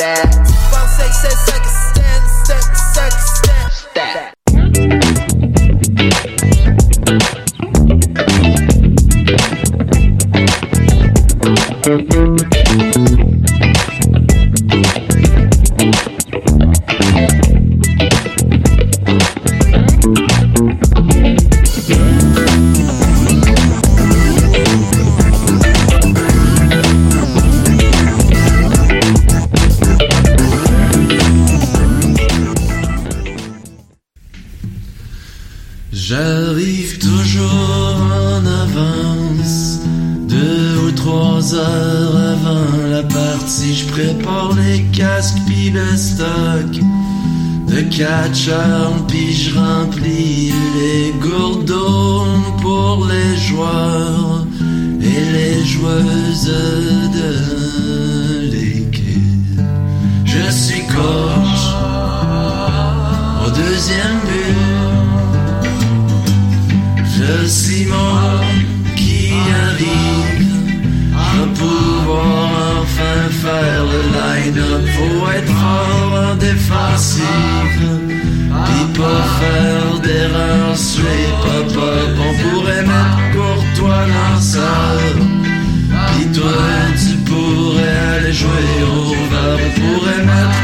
that. Bounce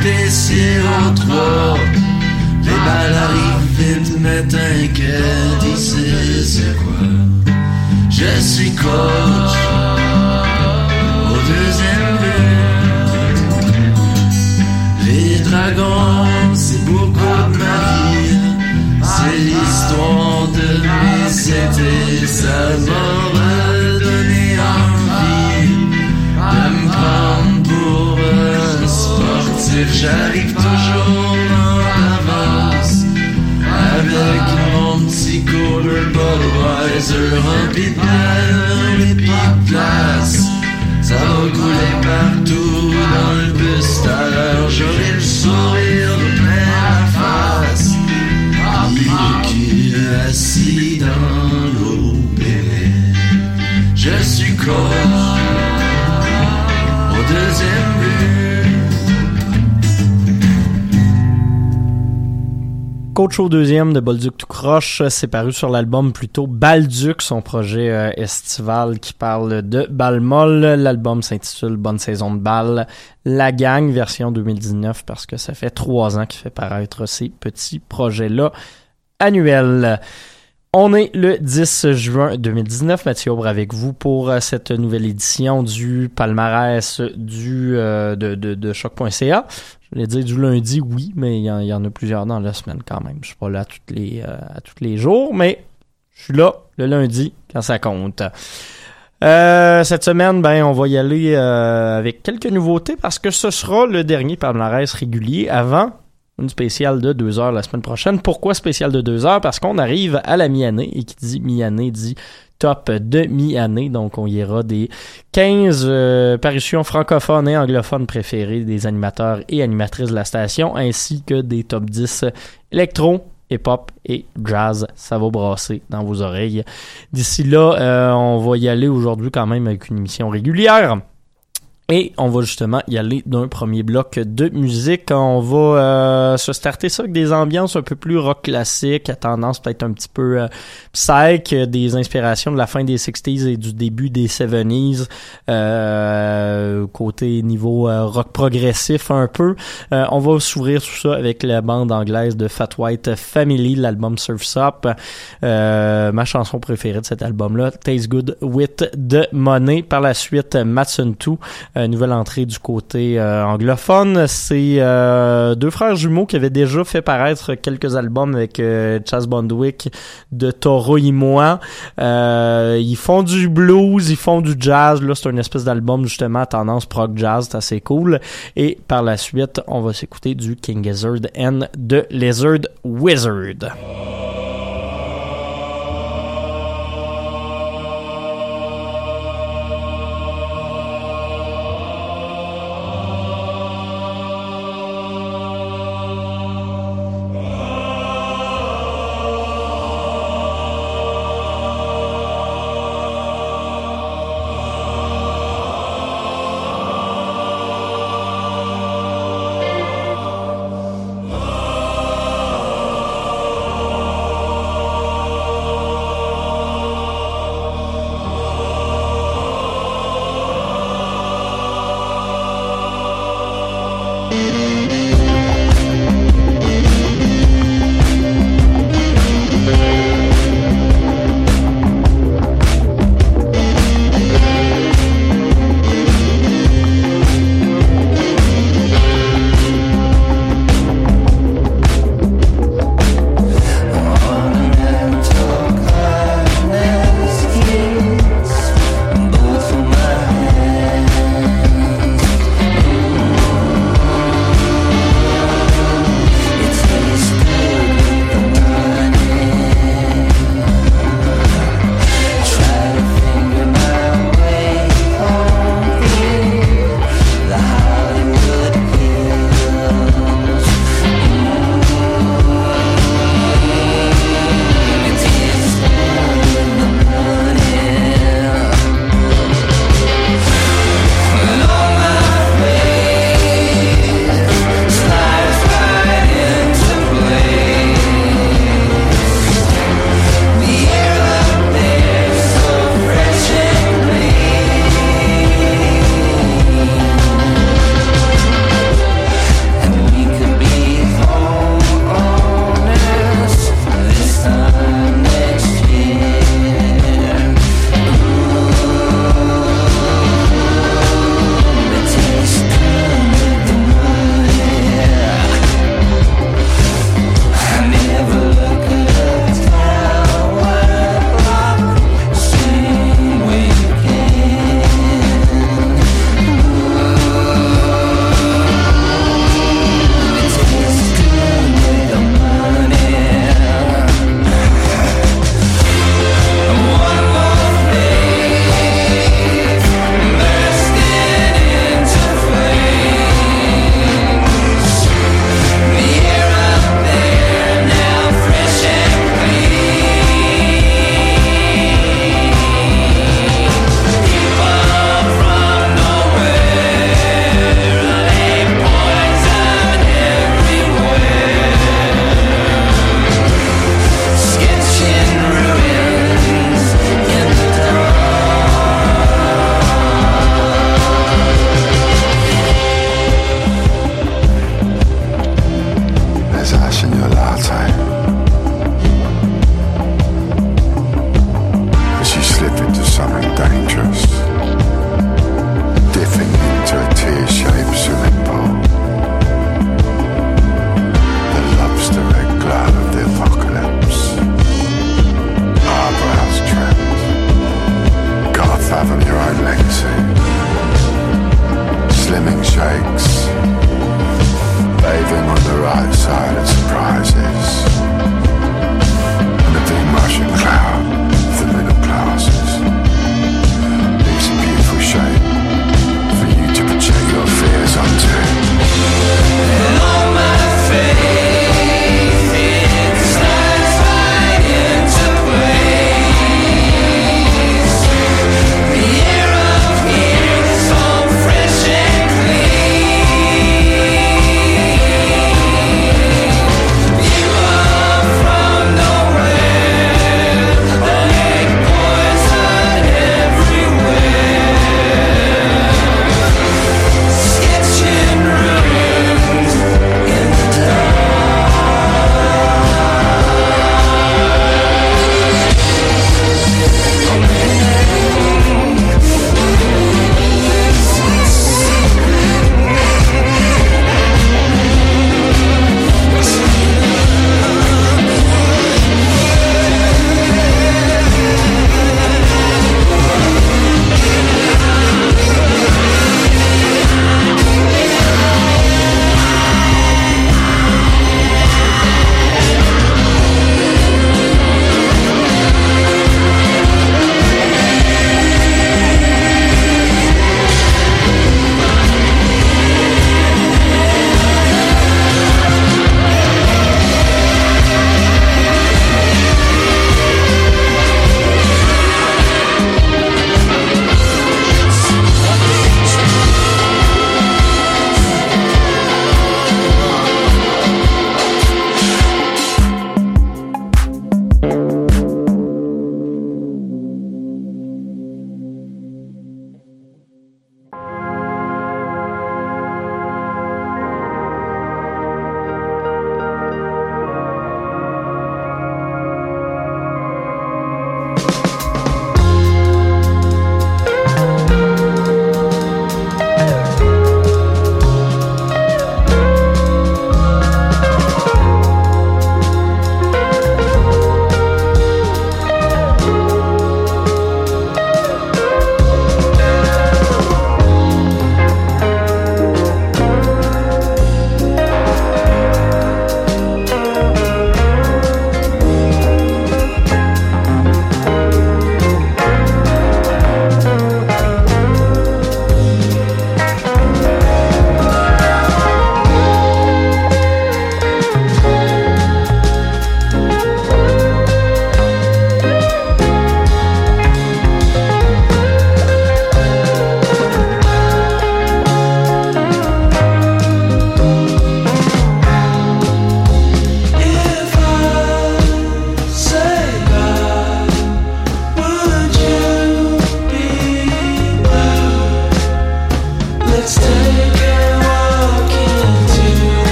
pourrait mettre PC au 3. Les balles arrivent vite, mais t'inquiète, c'est quoi? Je suis coach au deuxième but. Les dragons, c'est beaucoup de ma vie. C'est l'histoire de mes étés, ça J'arrive toujours en avance avec mon petit cooler Budweiser rempli de et de glace. Ça va couler partout dans le bus à l'heure. J'aurai le sourire plein la face. Puis le cul assis dans l'eau. Je suis coach au deuxième but. Coach au deuxième de Bolduc tout croche, c'est paru sur l'album plutôt Balduc, son projet euh, estival qui parle de Balmol. L'album s'intitule Bonne saison de bal. La gang version 2019 parce que ça fait trois ans qu'il fait paraître ces petits projets-là annuels. On est le 10 juin 2019. Mathieu Aubre avec vous pour euh, cette nouvelle édition du palmarès du, euh, de, de, de choc.ca. Je voulais dire du lundi, oui, mais il y, en, a plusieurs dans la semaine quand même. Je suis pas là à tous les, euh, à tous les jours, mais je suis là le lundi quand ça compte. Euh, cette semaine, ben, on va y aller euh, avec quelques nouveautés parce que ce sera le dernier palmarès régulier avant une spéciale de deux heures la semaine prochaine. Pourquoi spéciale de deux heures? Parce qu'on arrive à la mi-année et qui dit mi-année dit top de mi-année. Donc, on ira des 15 euh, parutions francophones et anglophones préférées des animateurs et animatrices de la station, ainsi que des top 10 électro, hip-hop et jazz. Ça va brasser dans vos oreilles. D'ici là, euh, on va y aller aujourd'hui quand même avec une émission régulière. Et on va justement y aller d'un premier bloc de musique. On va euh, se starter ça avec des ambiances un peu plus rock classique, à tendance peut-être un petit peu euh, psych, des inspirations de la fin des 60s et du début des 70s, euh, côté niveau euh, rock progressif un peu. Euh, on va s'ouvrir tout ça avec la bande anglaise de Fat White Family, l'album Surf's Up. Euh, ma chanson préférée de cet album-là, Taste Good with the Money. Par la suite, Matson 2 euh, nouvelle entrée du côté euh, anglophone. C'est euh, deux frères jumeaux qui avaient déjà fait paraître quelques albums avec Chas Bondwick de Toro et moi. ils font du blues, ils font du jazz. Là, c'est une espèce d'album justement à tendance prog jazz, c'est assez cool. Et par la suite, on va s'écouter du King Gizzard and de Lizard Wizard. Música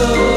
so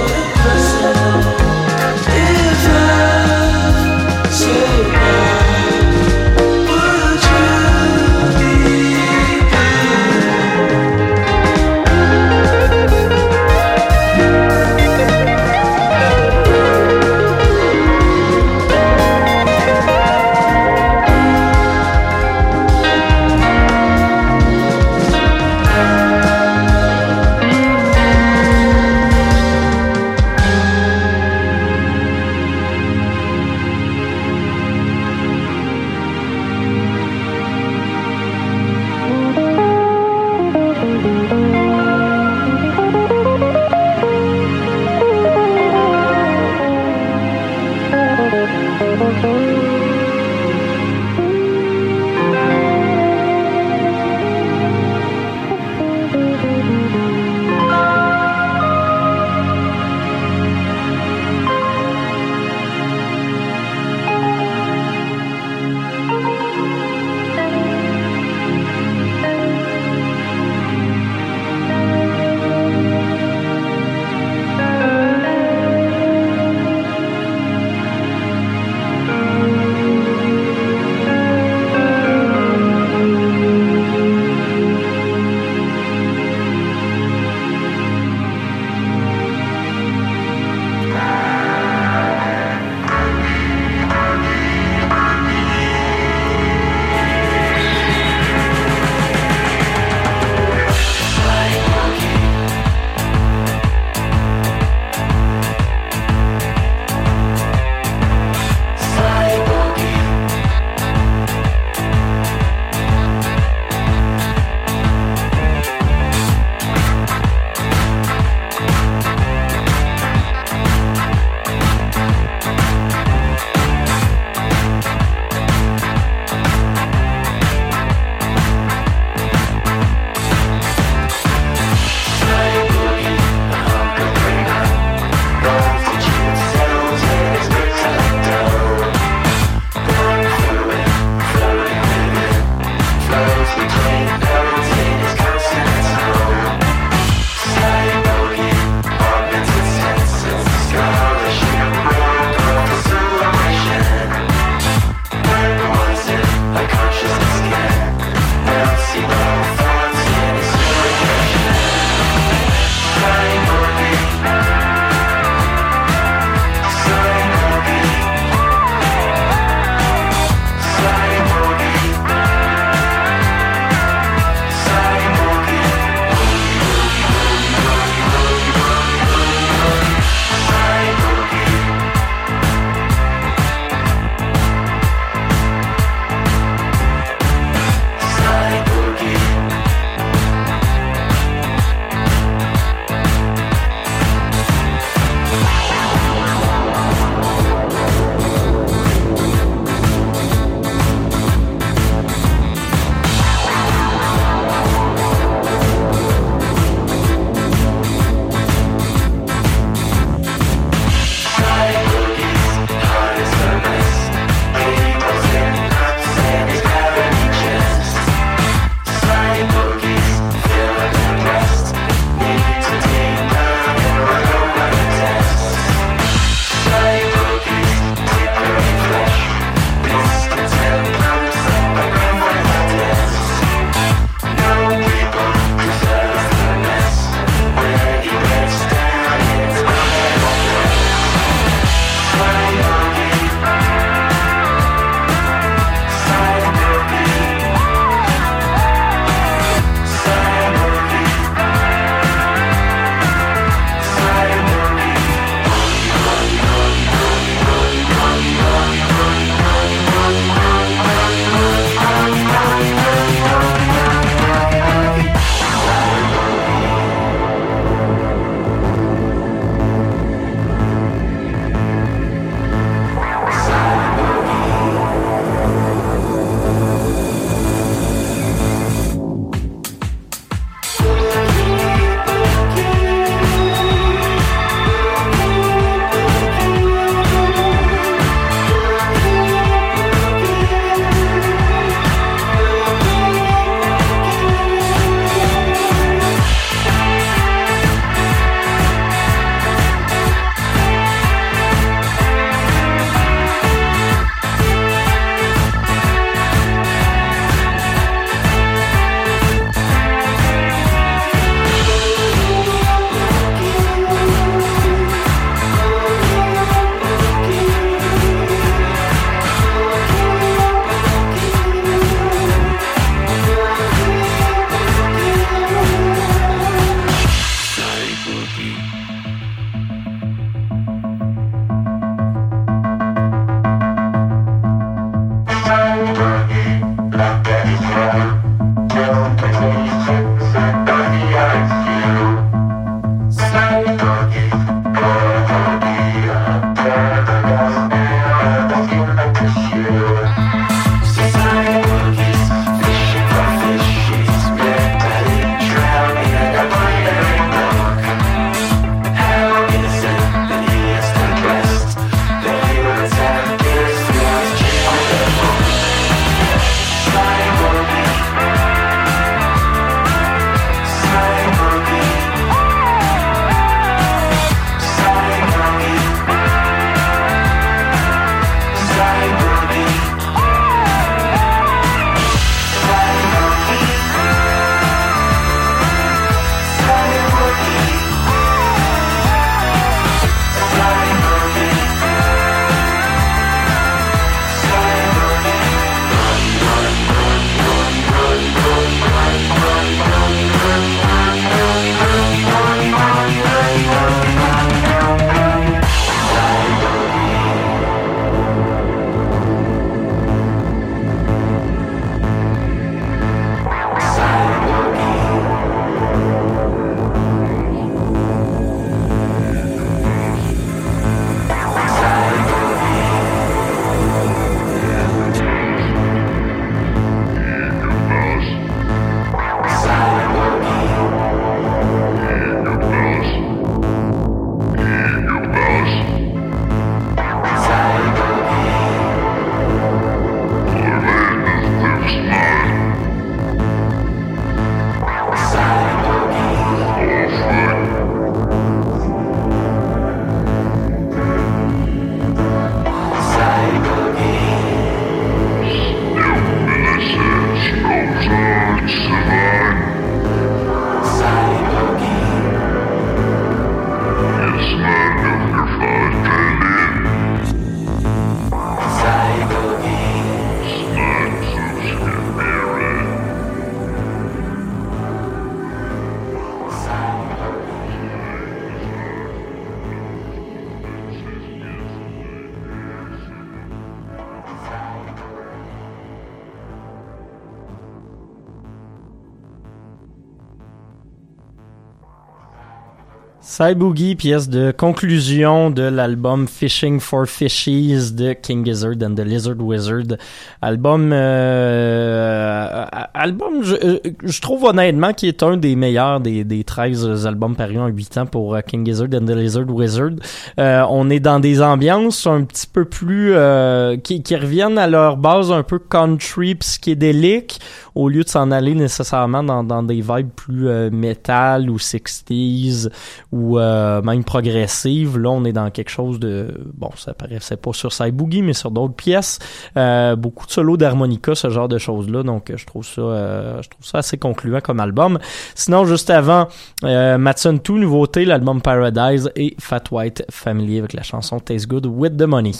Side Boogie, pièce de conclusion de l'album Fishing for Fishies de King Gizzard and the Lizard Wizard. Album, euh, album, je, euh, je trouve honnêtement qui est un des meilleurs des, des 13 albums parus en 8 ans pour euh, King Gizzard and the Lizard Wizard. Euh, on est dans des ambiances un petit peu plus, euh, qui, qui reviennent à leur base un peu country psychédélique au lieu de s'en aller nécessairement dans, des vibes plus euh, metal ou 60s ou euh, même progressive. Là, on est dans quelque chose de... Bon, ça paraissait pas sur Boogie, mais sur d'autres pièces. Euh, beaucoup de solos d'harmonica, ce genre de choses-là. Donc, je trouve ça euh, je trouve ça assez concluant comme album. Sinon, juste avant, euh, Matson 2, nouveauté, l'album Paradise et Fat White Family avec la chanson Taste Good with the Money.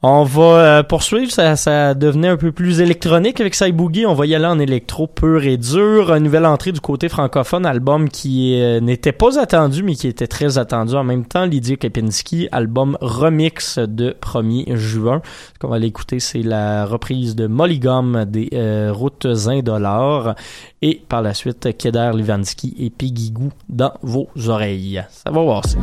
On va euh, poursuivre, ça, ça devenait un peu plus électronique avec Sai Boogie, on va y aller en électro pur et dur. Une nouvelle entrée du côté francophone, album qui euh, n'était pas attendu mais qui était très attendu en même temps. Lydia Kepinski, album remix de 1er juin. Ce qu'on va aller écouter, c'est la reprise de Molygum des euh, Routes Indolores et par la suite Kedar Livansky et Peggy Gou dans vos oreilles. Ça va voir ça.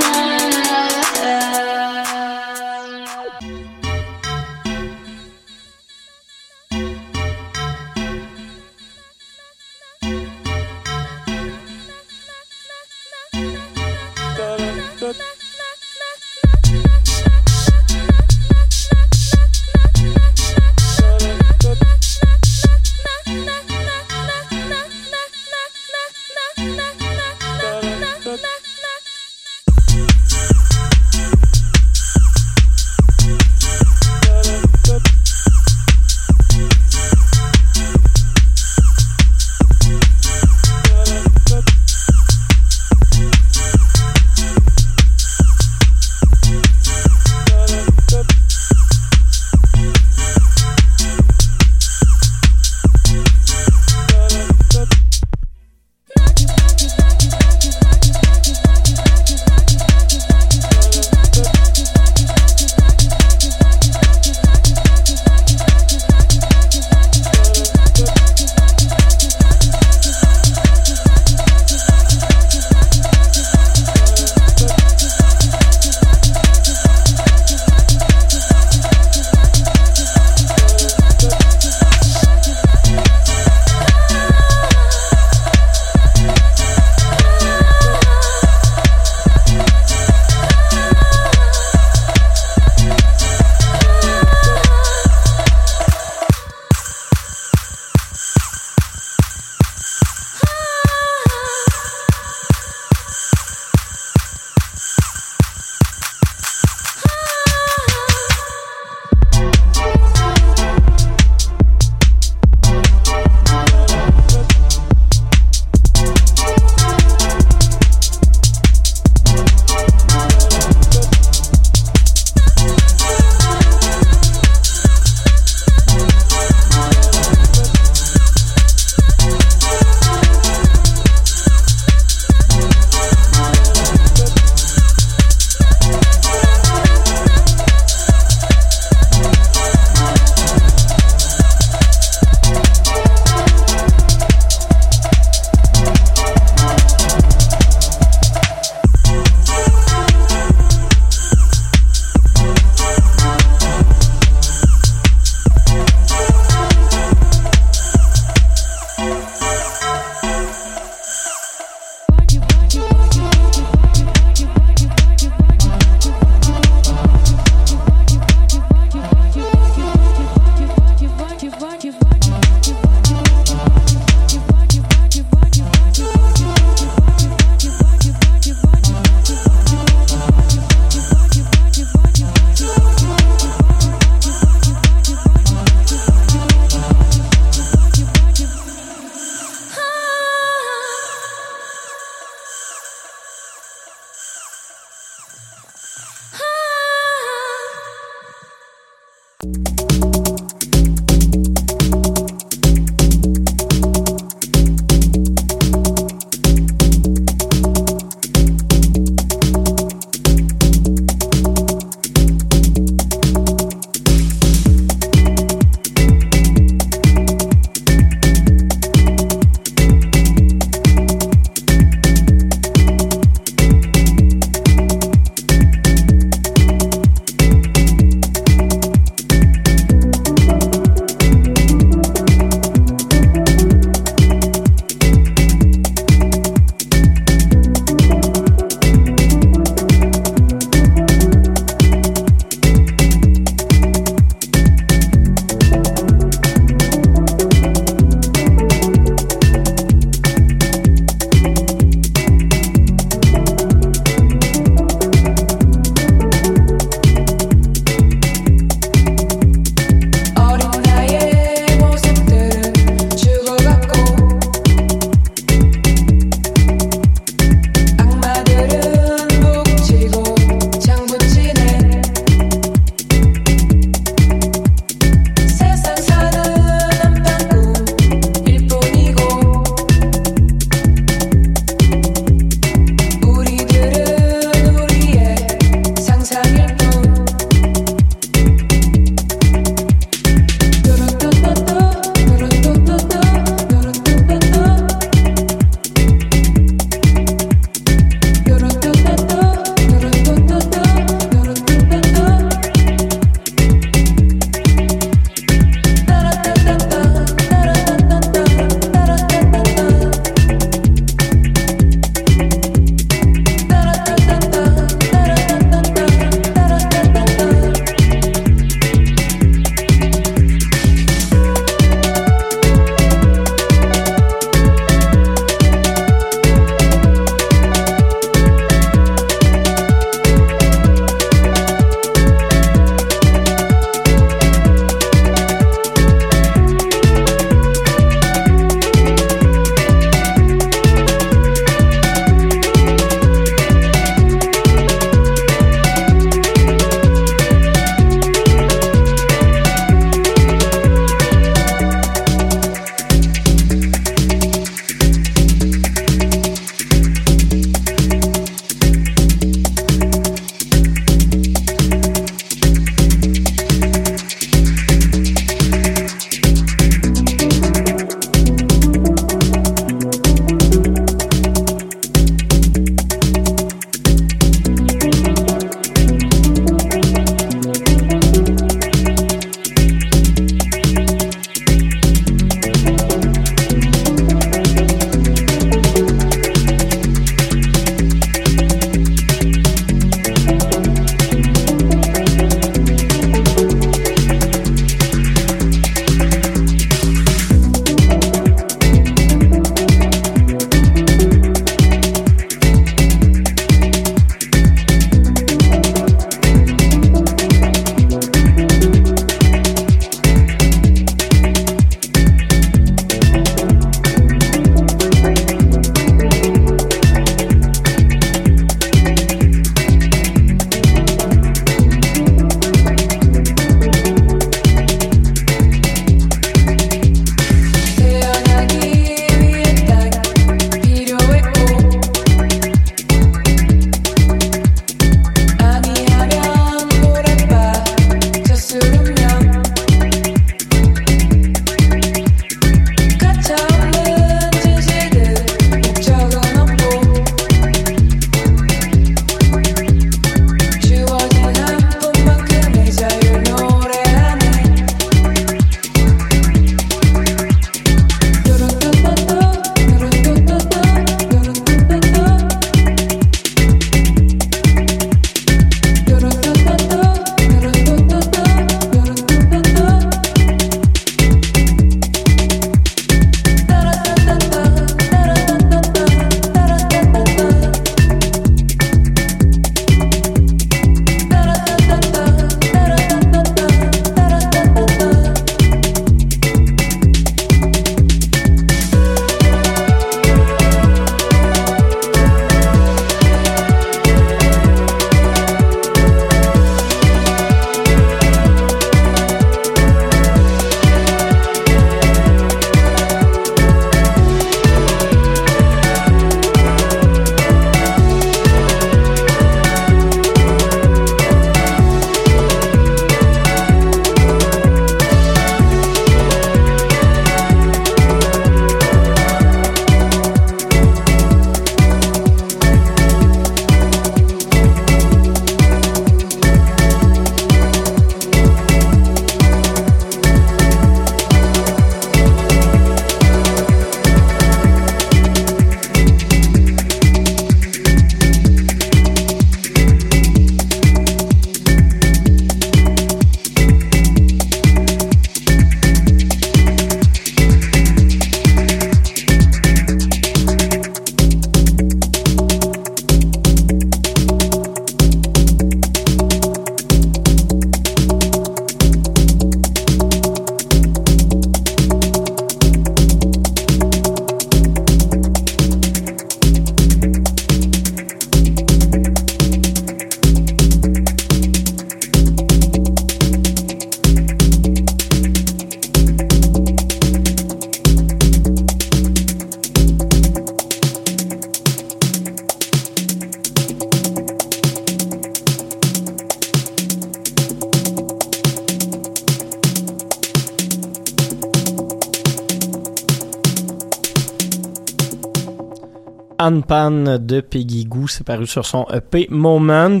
Anne Pan de Peggy. C'est paru sur son EP Moment,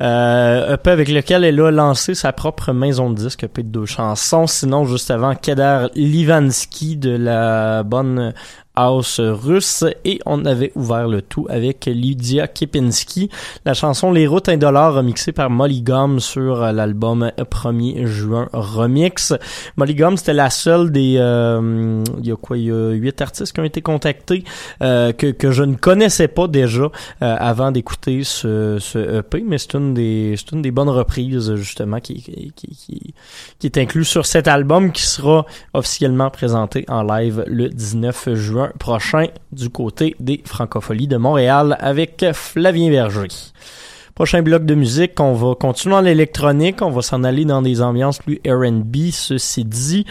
euh, EP avec lequel elle a lancé sa propre maison de disque, EP de deux chansons. Sinon, juste avant, Kedar Livansky de la bonne house russe et on avait ouvert le tout avec Lydia Kipinski. La chanson Les routes indolores remixée par Molly Gum sur l'album 1er juin remix. Molly Gum c'était la seule des euh, il y a quoi il y a huit artistes qui ont été contactés euh, que, que je ne connaissais pas déjà euh, avant d'écouter ce, ce EP mais c'est une des c'est une des bonnes reprises justement qui qui, qui qui est inclus sur cet album qui sera officiellement présenté en live le 19 juin prochain du côté des Francopholies de Montréal avec Flavien Berger. Prochain bloc de musique, on va continuer en l'électronique, on va s'en aller dans des ambiances plus R&B, ceci dit.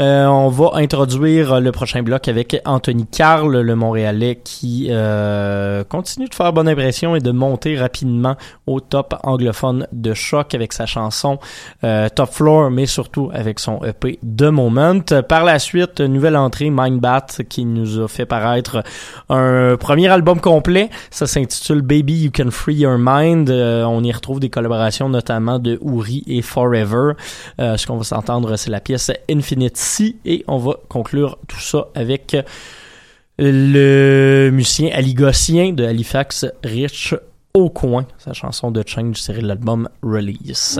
Euh, on va introduire le prochain bloc avec Anthony Carl, le Montréalais, qui euh, continue de faire bonne impression et de monter rapidement au top anglophone de choc avec sa chanson euh, Top Floor, mais surtout avec son EP The Moment. Par la suite, nouvelle entrée Mindbat qui nous a fait paraître un premier album complet. Ça s'intitule Baby You Can Free Your Mind. on y retrouve des collaborations notamment de Uri et Forever. ce qu'on va s'entendre, c'est la pièce Infinite et on va conclure tout ça avec le musicien aligossien de Halifax, Rich au coin, sa chanson de Change tirée de l'album Release.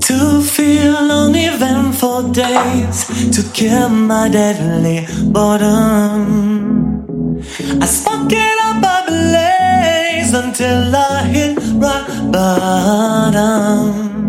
To feel uneventful days to kill my deadly boredom. I spark it up, I blaze until I hit rock bottom.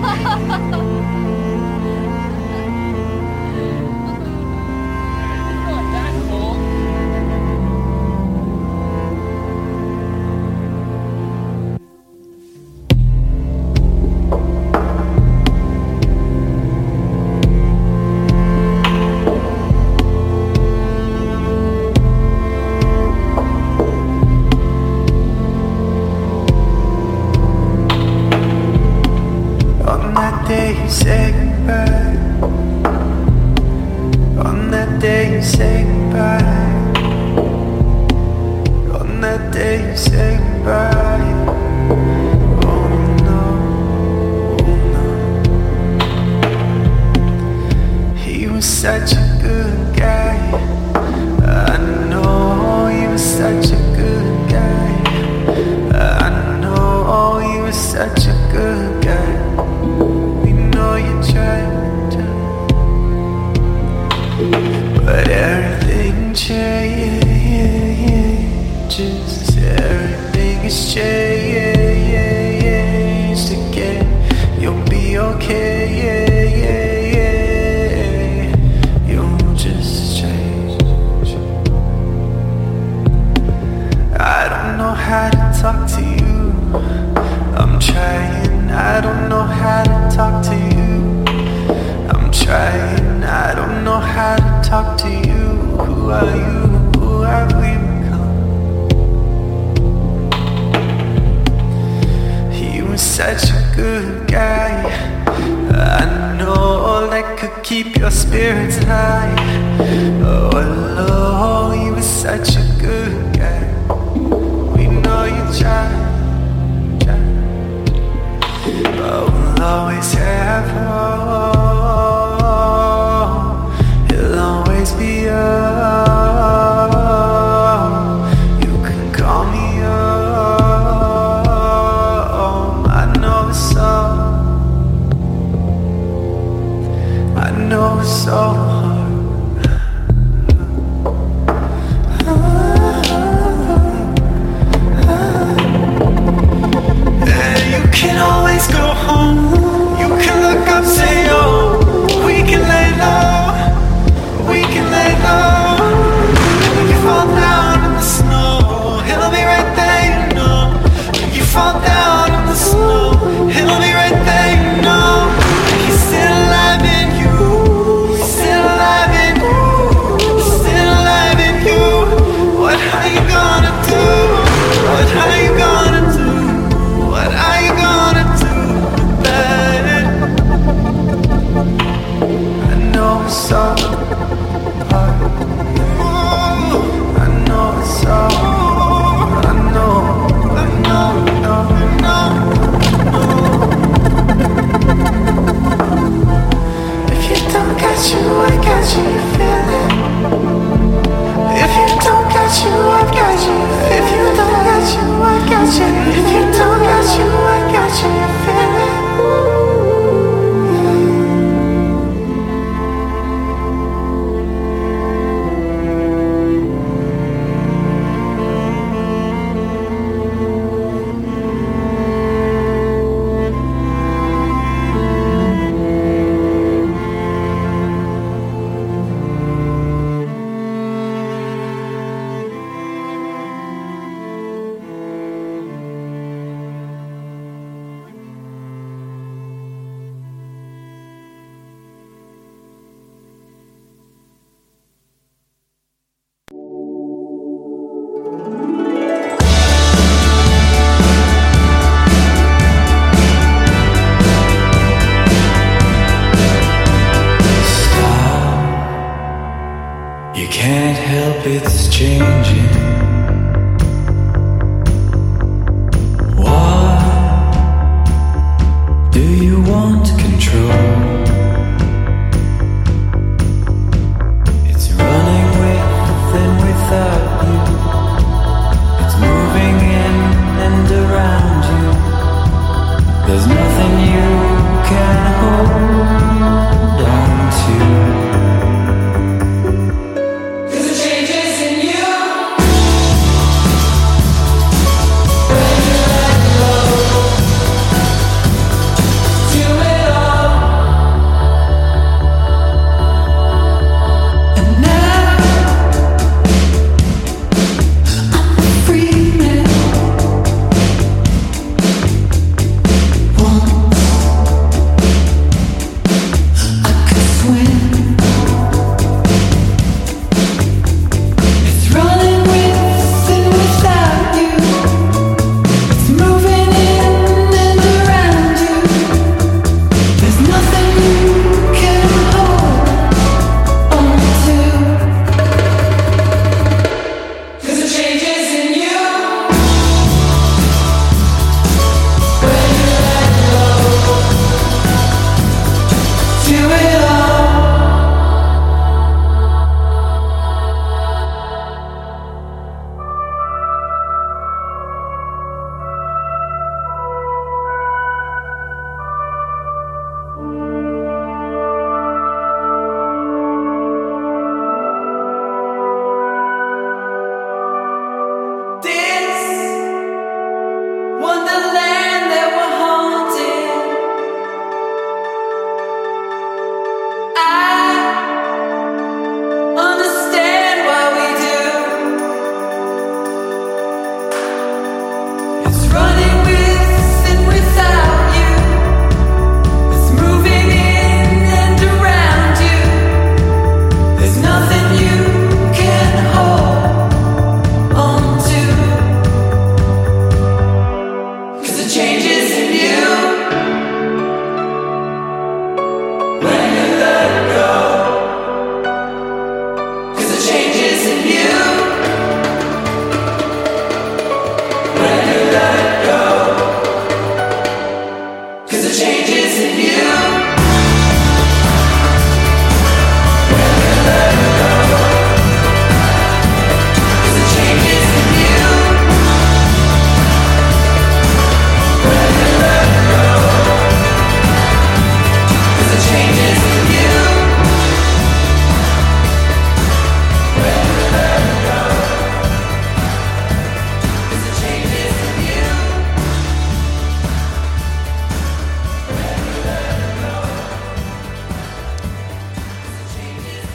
哈哈哈哈 touch you.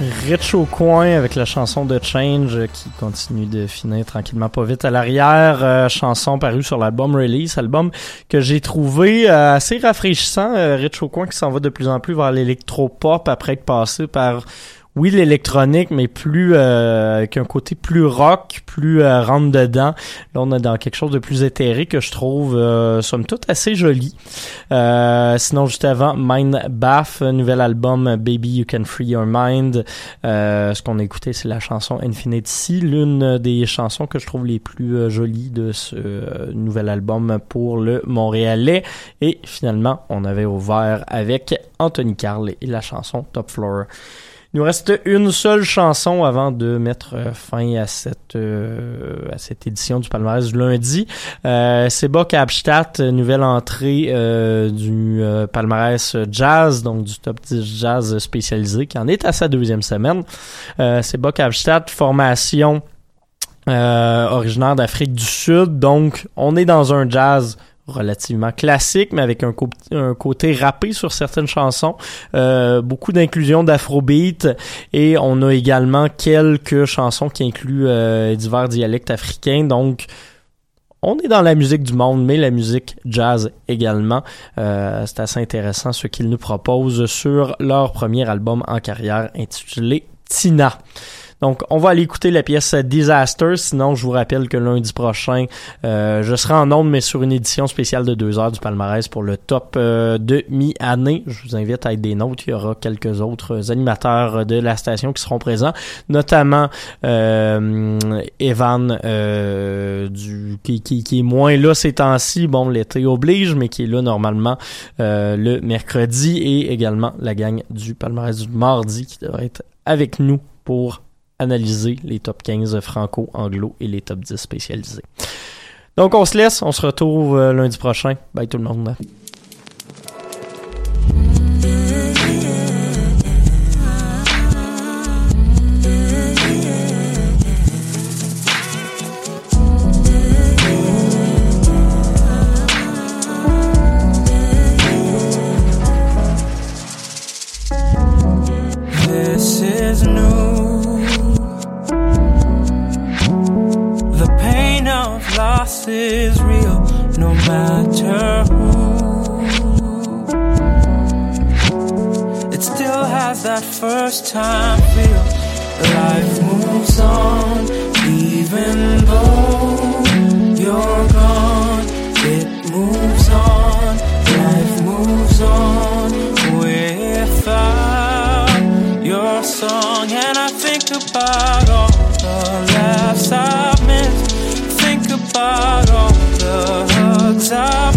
Rich au coin avec la chanson de Change euh, qui continue de finir tranquillement pas vite à l'arrière. Euh, chanson parue sur l'album Release, album que j'ai trouvé euh, assez rafraîchissant. Rich au coin qui s'en va de plus en plus vers l'électro-pop après être passé par oui, l'électronique, mais plus euh, avec un côté plus rock, plus euh, rentre dedans. Là, on est dans quelque chose de plus éthéré que je trouve, euh, somme toute, assez joli. Euh, sinon, juste avant, Mind Bath, nouvel album Baby You Can Free Your Mind. Euh, ce qu'on a écouté, c'est la chanson Infinity, l'une des chansons que je trouve les plus euh, jolies de ce nouvel album pour le Montréalais. Et finalement, on avait ouvert avec Anthony Carl et la chanson Top Floor. Il nous reste une seule chanson avant de mettre euh, fin à cette euh, à cette édition du palmarès du lundi. Euh, c'est Bock Abstadt, nouvelle entrée euh, du euh, palmarès jazz, donc du top 10 jazz spécialisé, qui en est à sa deuxième semaine. Euh, c'est Bock Abstadt, formation originaire d'Afrique du Sud, donc on est dans un jazz relativement classique, mais avec un, côté rappé sur certaines chansons, Euh, beaucoup d'inclusion d'afrobeat et on a également quelques chansons qui incluent euh, divers dialectes africains, donc on est dans la musique du monde, mais la musique jazz également. Euh, c'est assez intéressant ce qu'ils nous proposent sur leur premier album en carrière intitulé Tina. Donc, on va aller écouter la pièce Disaster. Sinon, je vous rappelle que lundi prochain, euh, je serai en onde, mais sur une édition spéciale de deux heures du palmarès pour le top euh, de mi-année. Je vous invite à être des nôtres. Il y aura quelques autres animateurs de la station qui seront présents, notamment euh, Evan, euh, du, qui, qui, qui est moins là ces temps-ci. Bon, l'été oblige, mais qui est là normalement euh, le mercredi et également la gang du palmarès du mardi qui devrait être avec nous pour analyser les top 15 franco-anglo et les top 10 spécialisés. Donc on se laisse, on se retrouve euh, lundi prochain. Bye tout le monde. Is real, no matter who. It still has that first time feel. Life moves on, even though you're gone. It moves on, life moves on without your song. And I think about out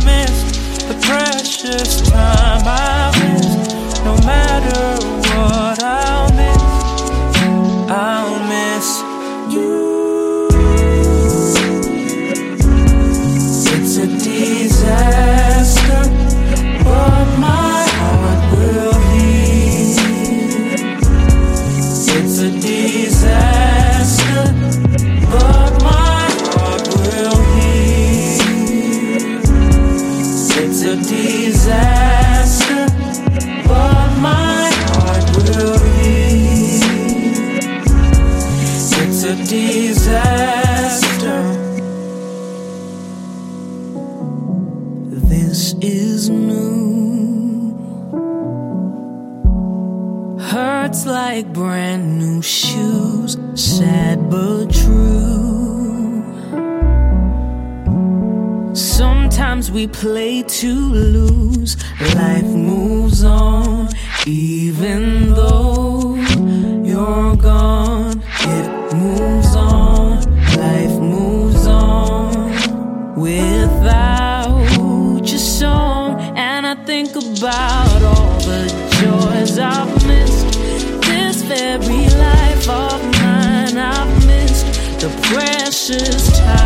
we play to lose. Life moves on, even though you're gone. It moves on, life moves on without your song. And I think about all the joys I've missed. This very life of mine I've missed. The precious time